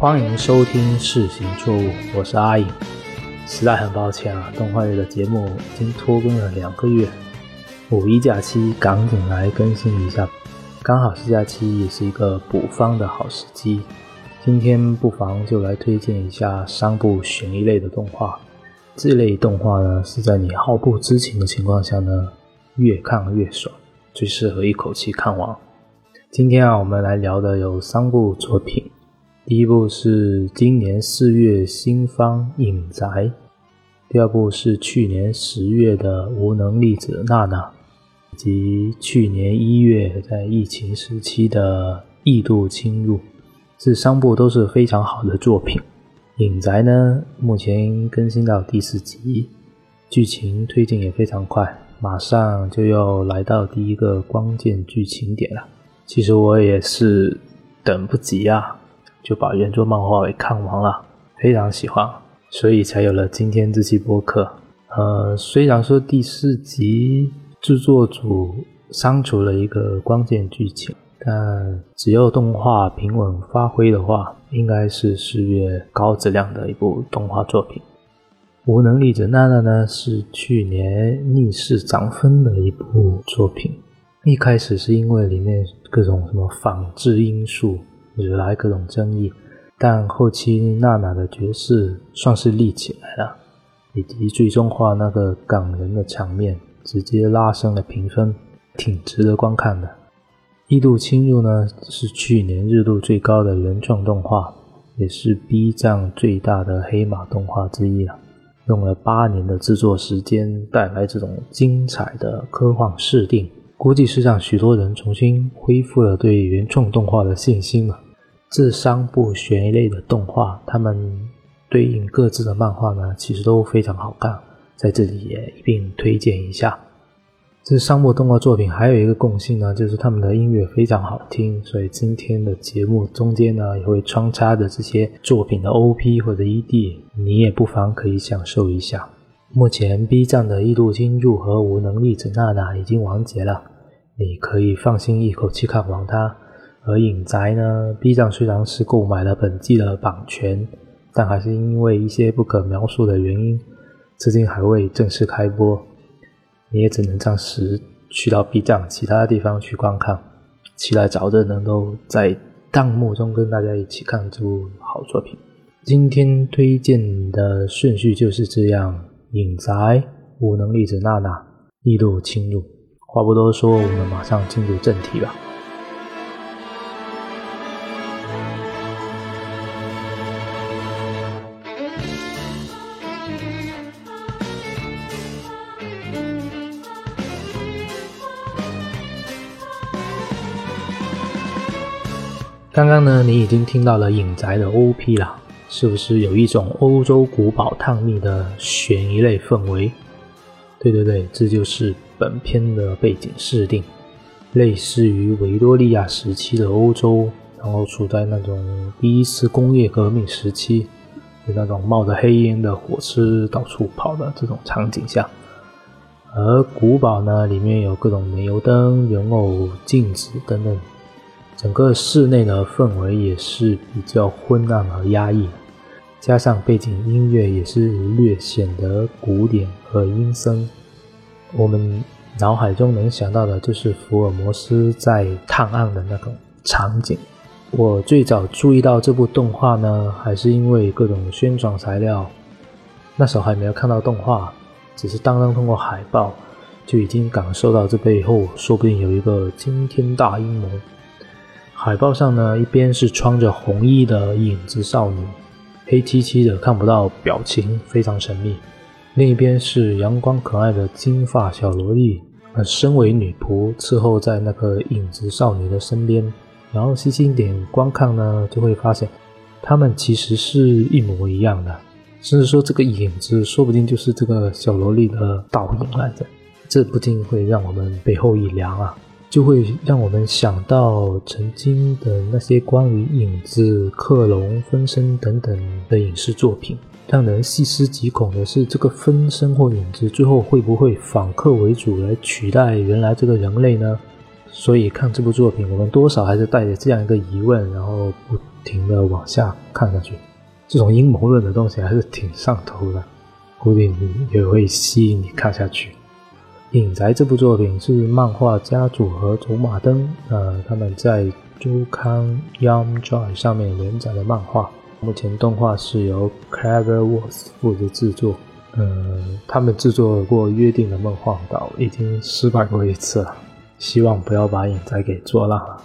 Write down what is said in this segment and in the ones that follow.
欢迎收听《事情错误》，我是阿影。实在很抱歉啊，动画类的节目已经拖更了两个月，五一假期赶紧来更新一下，刚好是假期，也是一个补番的好时机。今天不妨就来推荐一下三部悬疑类的动画。这类动画呢，是在你毫不知情的情况下呢，越看越爽，最适合一口气看完。今天啊，我们来聊的有三部作品。第一部是今年四月新番《影宅》，第二部是去年十月的《无能力者娜娜》，以及去年一月在疫情时期的《异度侵入》。这三部都是非常好的作品。《影宅》呢，目前更新到第四集，剧情推进也非常快，马上就要来到第一个关键剧情点了。其实我也是等不及啊！就把原作漫画给看完了，非常喜欢，所以才有了今天这期播客。呃，虽然说第四集制作组删除了一个关键剧情，但只要动画平稳发挥的话，应该是四月高质量的一部动画作品。无能力者娜娜呢，是去年逆势涨分的一部作品。一开始是因为里面各种什么仿制因素。惹来各种争议，但后期娜娜的角色算是立起来了，以及最终化那个感人的场面，直接拉升了评分，挺值得观看的。异度侵入呢，是去年热度最高的原创动画，也是 B 站最大的黑马动画之一了。用了八年的制作时间，带来这种精彩的科幻设定，估计是让许多人重新恢复了对原创动画的信心了。这三部悬疑类的动画，它们对应各自的漫画呢，其实都非常好看，在这里也一并推荐一下。这三部动画作品还有一个共性呢，就是他们的音乐非常好听，所以今天的节目中间呢，也会穿插着这些作品的 OP 或者 ED，你也不妨可以享受一下。目前 B 站的《异度侵入》和《无能力者娜娜》已经完结了，你可以放心一口气看完它。而影宅呢，B 站虽然是购买了本季的版权，但还是因为一些不可描述的原因，至今还未正式开播。你也只能暂时去到 B 站其他地方去观看，期待早日能够在弹幕中跟大家一起看这部好作品。今天推荐的顺序就是这样：影宅、无能力者娜娜、异度侵入。话不多说，我们马上进入正题吧。刚刚呢，你已经听到了影宅的 OP 了，是不是有一种欧洲古堡探秘的悬疑类氛围？对对对，这就是本片的背景设定，类似于维多利亚时期的欧洲，然后处在那种第一次工业革命时期，有那种冒着黑烟的火车到处跑的这种场景下，而古堡呢，里面有各种煤油灯、人偶、镜子等等。整个室内的氛围也是比较昏暗和压抑，加上背景音乐也是略显得古典和阴森。我们脑海中能想到的就是福尔摩斯在探案的那种场景。我最早注意到这部动画呢，还是因为各种宣传材料。那时候还没有看到动画，只是单单通过海报，就已经感受到这背后说不定有一个惊天大阴谋。海报上呢，一边是穿着红衣的影子少女，黑漆漆的看不到表情，非常神秘；另一边是阳光可爱的金发小萝莉，呃，身为女仆伺候在那个影子少女的身边。然后细心点观看呢，就会发现，他们其实是一模一样的，甚至说这个影子说不定就是这个小萝莉的倒影来着，这不禁会让我们背后一凉啊。就会让我们想到曾经的那些关于影子、克隆、分身等等的影视作品。让人细思极恐的是，这个分身或影子最后会不会反客为主来取代原来这个人类呢？所以看这部作品，我们多少还是带着这样一个疑问，然后不停的往下看下去。这种阴谋论的东西还是挺上头的，估计你也会吸引你看下去。《影宅》这部作品是漫画家组合走马灯，呃，他们在周刊 Young Joy 上面连载的漫画。目前动画是由 Cleverworks 负责制作，呃，他们制作过《约定的梦幻岛》，已经失败过一次了，希望不要把《影宅》给做烂了。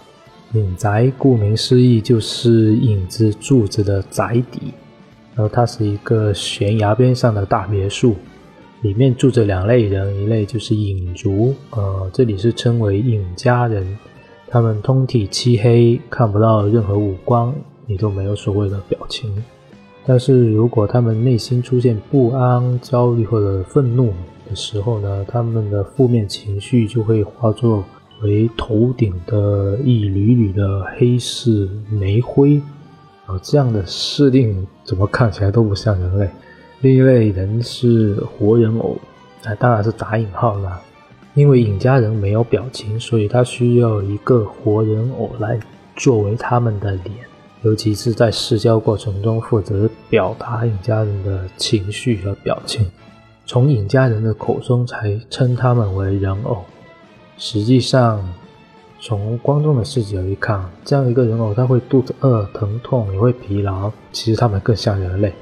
影宅顾名思义就是影子柱子的宅邸，然后它是一个悬崖边上的大别墅。里面住着两类人，一类就是影族，呃，这里是称为影家人，他们通体漆黑，看不到任何五官，也都没有所谓的表情。但是如果他们内心出现不安、焦虑或者愤怒的时候呢，他们的负面情绪就会化作为头顶的一缕缕的黑色煤灰，啊，这样的设定怎么看起来都不像人类。另一类人是活人偶，那当然是打引号了，因为影家人没有表情，所以他需要一个活人偶来作为他们的脸，尤其是在社交过程中负责表达影家人的情绪和表情。从影家人的口中才称他们为人偶，实际上从观众的视角一看，这样一个人偶他会肚子饿、疼痛，也会疲劳，其实他们更像人类。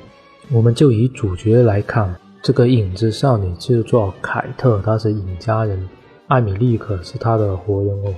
我们就以主角来看，这个影子少女就做凯特，她是影家人，艾米丽可是她的活人偶。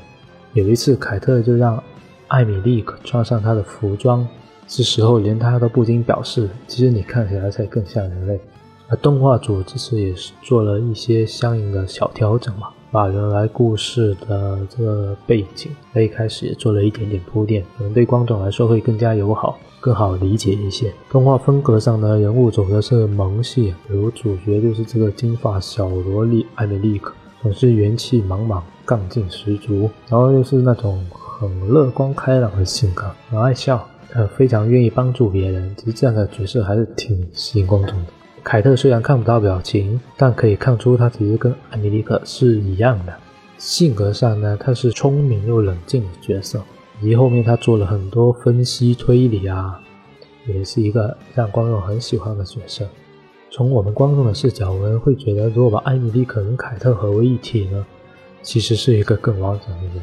有一次，凯特就让艾米丽可穿上她的服装，这时候连她都不禁表示：“其实你看起来才更像人类。”而动画组这次也是做了一些相应的小调整嘛，把原来故事的这个背景在一开始也做了一点点铺垫，可能对观众来说会更加友好。更好理解一些。动画风格上呢，人物走的是萌系，比如主角就是这个金发小萝莉艾米丽克，总是元气满满、干劲十足，然后又是那种很乐观开朗的性格，很爱笑，呃，非常愿意帮助别人。其实这样的角色还是挺吸引观众的。凯特虽然看不到表情，但可以看出她其实跟艾米丽克是一样的。性格上呢，她是聪明又冷静的角色。以及后面他做了很多分析推理啊，也是一个让观众很喜欢的角色。从我们观众的视角，我们会觉得，如果把艾米丽可跟凯特合为一体呢，其实是一个更完整的人。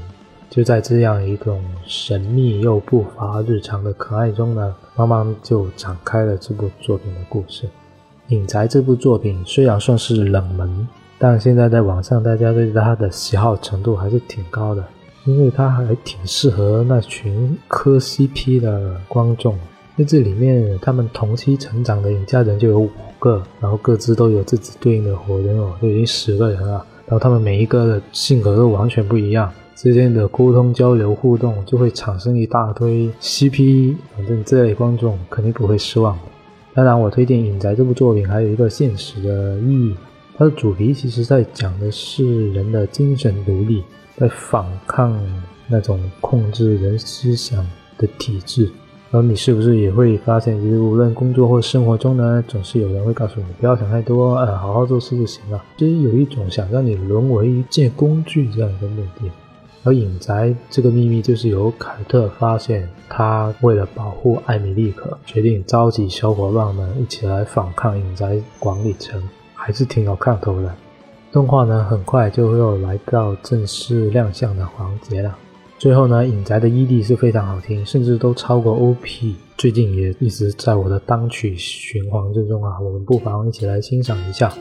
就在这样一种神秘又不乏日常的可爱中呢，慢慢就展开了这部作品的故事。《影宅》这部作品虽然算是冷门，但现在在网上大家对它的喜好程度还是挺高的。因为它还挺适合那群磕 CP 的观众，在这里面，他们同期成长的影家人就有五个，然后各自都有自己对应的火人偶，都已经十个人了。然后他们每一个的性格都完全不一样，之间的沟通交流互动就会产生一大堆 CP，反正这类观众肯定不会失望。当然，我推荐《影宅》这部作品还有一个现实的意义，它的主题其实在讲的是人的精神独立。在反抗那种控制人思想的体制，然后你是不是也会发现，其实无论工作或生活中呢，总是有人会告诉你不要想太多，呃，好好做事就行了。其实有一种想让你沦为一件工具这样一个目的。而隐宅这个秘密就是由凯特发现，他为了保护艾米丽可，决定召集小伙伴们一起来反抗隐宅管理层，还是挺有看头的。动画呢，很快就又来到正式亮相的环节了。最后呢，影宅的 ED 是非常好听，甚至都超过 OP。最近也一直在我的单曲循环之中啊，我们不妨一起来欣赏一下。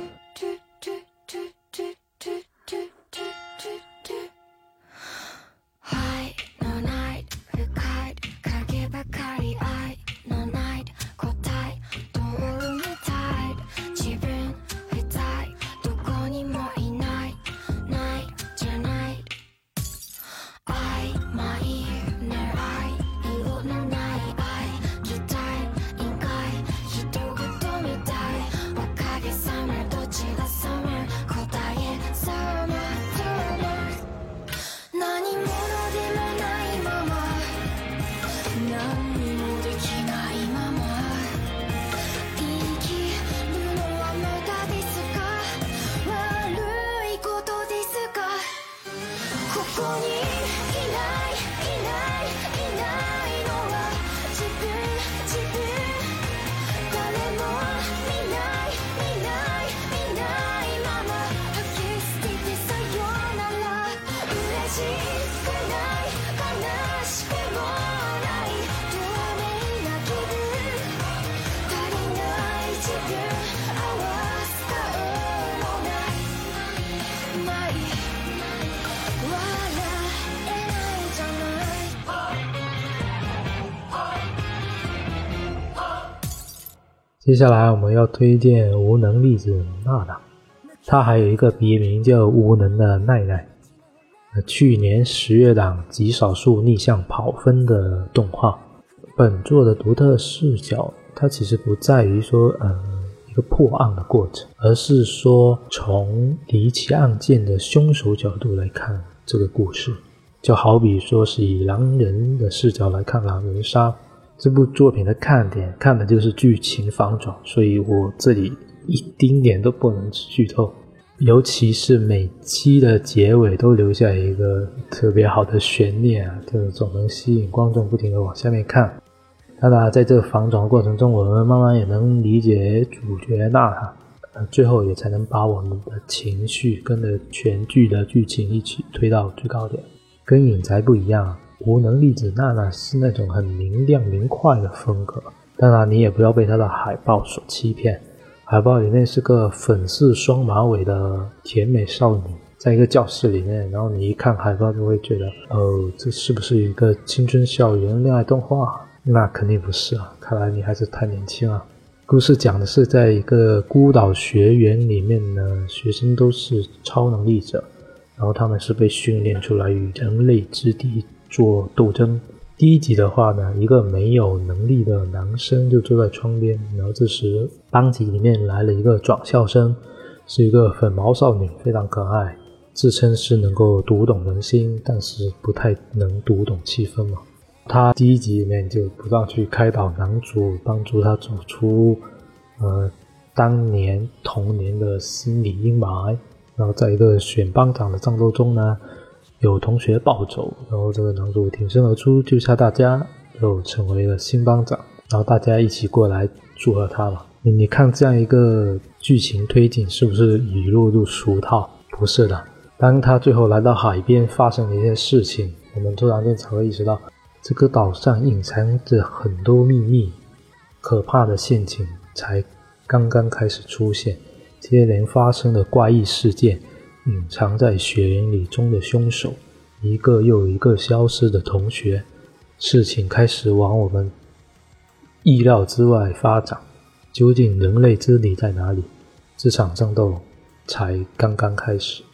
接下来我们要推荐无能粒子娜娜，她还有一个别名叫无能的奈奈。去年十月档极少数逆向跑分的动画，本作的独特视角，它其实不在于说，呃，一个破案的过程，而是说从离奇案件的凶手角度来看这个故事，就好比说是以狼人的视角来看狼人杀这部作品的看点，看的就是剧情反转，所以我这里一丁点都不能剧透。尤其是每期的结尾都留下一个特别好的悬念啊，就总能吸引观众不停的往下面看。当然，在这个反转的过程中，我们慢慢也能理解主角娜塔，呃，最后也才能把我们的情绪跟着全剧的剧情一起推到最高点。跟影宅不一样，无能粒子娜娜是那种很明亮明快的风格。当然，你也不要被它的海报所欺骗。海报里面是个粉色双马尾的甜美少女，在一个教室里面，然后你一看海报就会觉得，哦，这是不是一个青春校园恋爱动画？那肯定不是啊，看来你还是太年轻了。故事讲的是在一个孤岛学园里面呢，学生都是超能力者，然后他们是被训练出来与人类之敌做斗争。第一集的话呢，一个没有能力的男生就坐在窗边，然后这时班级里面来了一个转校生，是一个粉毛少女，非常可爱，自称是能够读懂人心，但是不太能读懂气氛嘛。他第一集里面就不断去开导男主，帮助他走出呃当年童年的心理阴霾，然后在一个选班长的战斗中呢。有同学暴走，然后这个男主挺身而出救下大家，又成为了新班长，然后大家一起过来祝贺他嘛。你你看这样一个剧情推进，是不是已落入俗套？不是的。当他最后来到海边，发生了一些事情，我们突然间才会意识到，这个岛上隐藏着很多秘密，可怕的陷阱才刚刚开始出现，接连发生的怪异事件。隐藏在雪林里中的凶手，一个又一个消失的同学，事情开始往我们意料之外发展。究竟人类之敌在哪里？这场战斗才刚刚开始。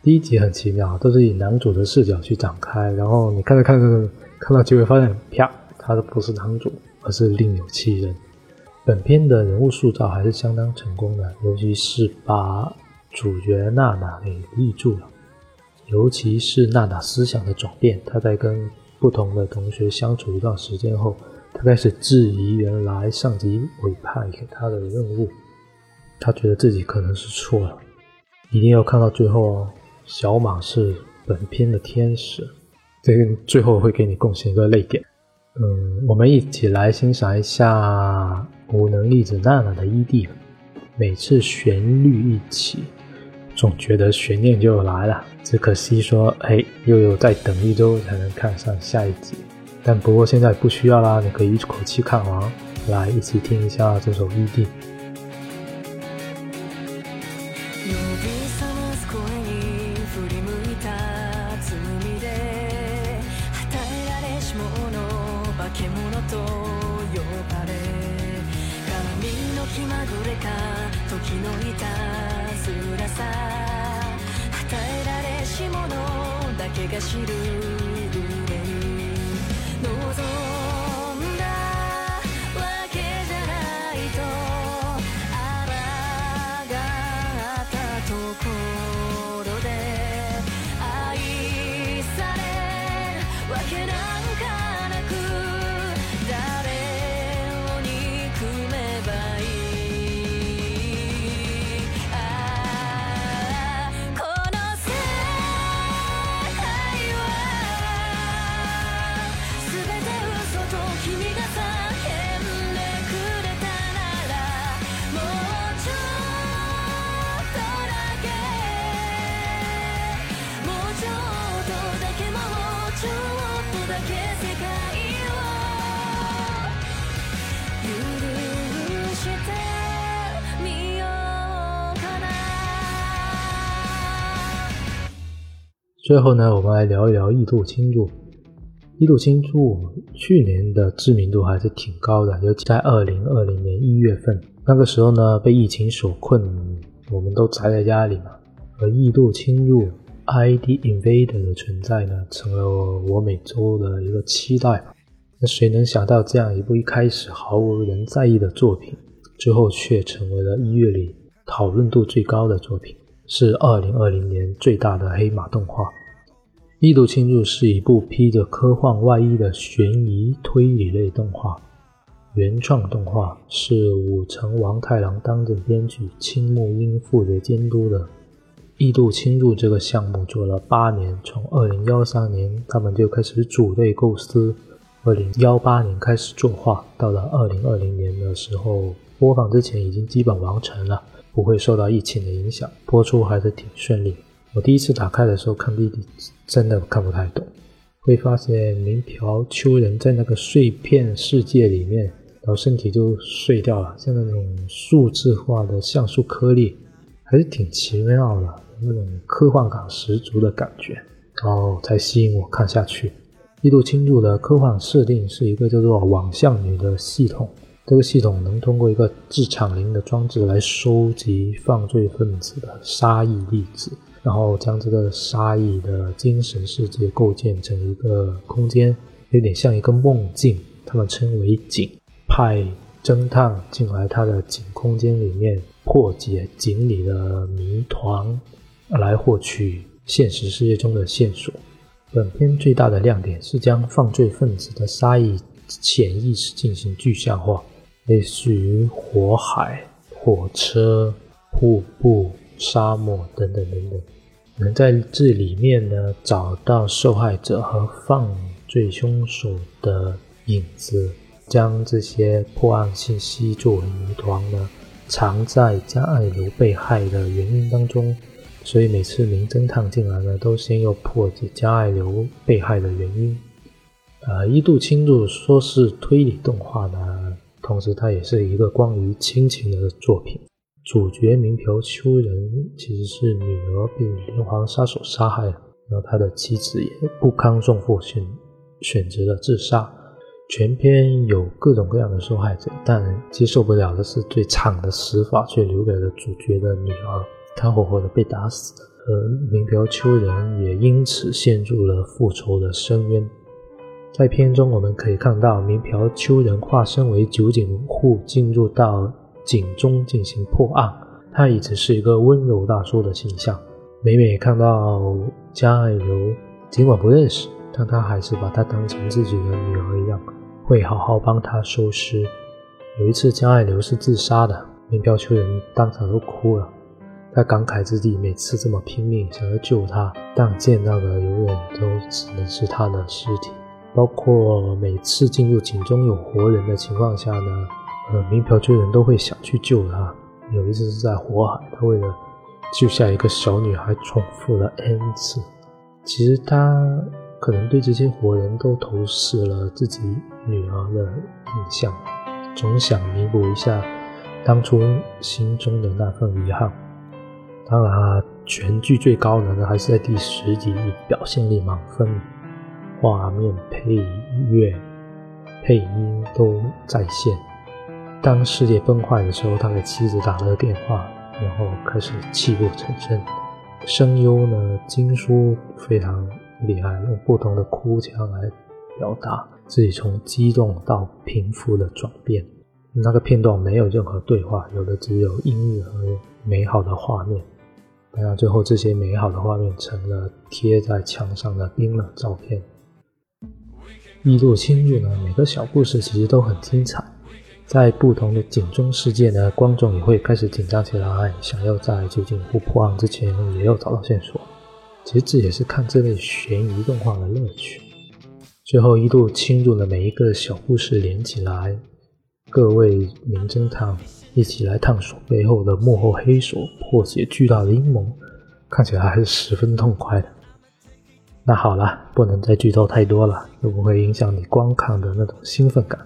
第一集很奇妙，都是以男主的视角去展开，然后你看着看着，看到结尾发现，啪，他的不是男主，而是另有其人。本片的人物塑造还是相当成功的，尤其是把。主角娜娜给立住了，尤其是娜娜思想的转变。她在跟不同的同学相处一段时间后，她开始质疑原来上级委派给她的任务。她觉得自己可能是错了。一定要看到最后哦！小马是本片的天使，这个最后会给你贡献一个泪点。嗯，我们一起来欣赏一下无能粒子娜娜的 ED。每次旋律一起。总觉得悬念就来了，只可惜说，哎，又有再等一周才能看上下一集。但不过现在不需要啦，你可以一口气看完。来，一起听一下这首异地。最后呢，我们来聊一聊《异度侵入。异度侵入去年的知名度还是挺高的，尤其在二零二零年一月份，那个时候呢被疫情所困，我们都宅在家里嘛，而异度侵入 ID Invader 的存在呢，成了我每周的一个期待。那谁能想到，这样一部一开始毫无人在意的作品，最后却成为了一月里讨论度最高的作品，是二零二零年最大的黑马动画。《异度侵入》是一部披着科幻外衣的悬疑推理类动画，原创动画是武城王太郎担任编剧，青木英负责监督的。《异度侵入》这个项目做了八年，从二零幺三年他们就开始组队构思。二零幺八年开始作画，到了二零二零年的时候，播放之前已经基本完成了，不会受到疫情的影响，播出还是挺顺利。我第一次打开的时候看弟弟，真的看不太懂，会发现明条秋人在那个碎片世界里面，然后身体就碎掉了，像那种数字化的像素颗粒，还是挺奇妙的，那种科幻感十足的感觉，然后才吸引我看下去。一度倾注的科幻设定是一个叫做“网相女”的系统。这个系统能通过一个制场灵的装置来收集犯罪分子的杀意粒子，然后将这个杀意的精神世界构建成一个空间，有点像一个梦境。他们称为“井”，派侦探进来他的井空间里面，破解井里的谜团，来获取现实世界中的线索。本片最大的亮点是将犯罪分子的杀意潜意识进行具象化，类似于火海、火车、瀑布、沙漠等等等等，能在这里面呢找到受害者和犯罪凶手的影子，将这些破案信息作为谜团呢藏在加爱流被害的原因当中。所以每次名侦探进来呢，都先要破解加爱流被害的原因。呃，一度侵入说是推理动画呢，同时它也是一个关于亲情的作品。主角名朴秋人其实是女儿被连环杀手杀害了，然后他的妻子也不堪重负，选选择了自杀。全篇有各种各样的受害者，但接受不了的是最惨的死法，却留给了主角的女儿。他活活的被打死，而明朴秋人也因此陷入了复仇的深渊。在片中，我们可以看到明朴秋人化身为酒井户，进入到井中进行破案。他一直是一个温柔大叔的形象。每每看到加爱流，尽管不认识，但他还是把她当成自己的女儿一样，会好好帮她收尸。有一次，加爱流是自杀的，明朴秋人当场都哭了。他感慨自己每次这么拼命想要救他，但见到的永远都只能是他的尸体。包括每次进入井中有活人的情况下呢，呃，民朴秋人都会想去救他。有一次是在火海，他为了救下一个小女孩，重复了 n 次。其实他可能对这些活人都投射了自己女儿的印象，总想弥补一下当初心中的那份遗憾。当然啊，全剧最高能的还是在第十集，表现力满分，画面、配乐、配音都在线。当世界崩坏的时候，他给妻子打了个电话，然后开始泣不成声。声优呢，金叔非常厉害，用不同的哭腔来表达自己从激动到平复的转变。那个片段没有任何对话，有的只有音乐和美好的画面。当然，最后这些美好的画面成了贴在墙上的冰冷照片。一度侵入呢，每个小故事其实都很精彩。在不同的警中世界呢，观众也会开始紧张起来，想要在究竟不破案之前也要找到线索。其实这也是看这类悬疑动画的乐趣。最后一度侵入的每一个小故事连起来，各位名侦探。一起来探索背后的幕后黑手，破解巨大的阴谋，看起来还是十分痛快的。那好了，不能再剧透太多了，又不会影响你观看的那种兴奋感。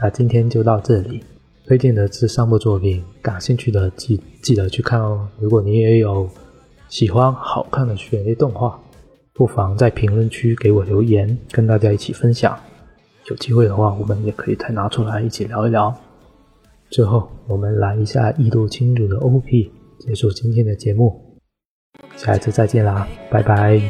那今天就到这里，推荐的这三部作品，感兴趣的记记得去看哦。如果你也有喜欢好看的悬疑动画，不妨在评论区给我留言，跟大家一起分享。有机会的话我们也可以再拿出来一起聊一聊。最后我们来一下一度侵入的 op 结束今天的节目。下一次再见啦拜拜。